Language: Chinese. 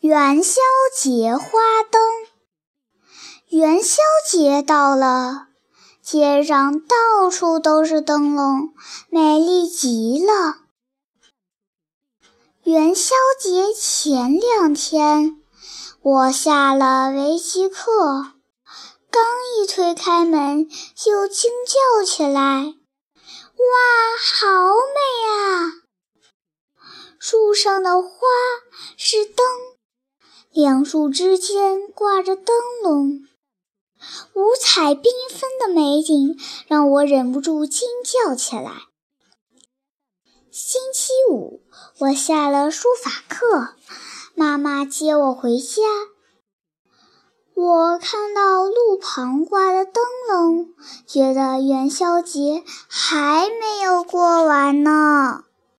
元宵节花灯，元宵节到了，街上到处都是灯笼，美丽极了。元宵节前两天，我下了围棋课，刚一推开门，就惊叫起来：“哇，好美啊！树上的花是灯。”两树之间挂着灯笼，五彩缤纷的美景让我忍不住惊叫起来。星期五，我下了书法课，妈妈接我回家。我看到路旁挂的灯笼，觉得元宵节还没有过完呢。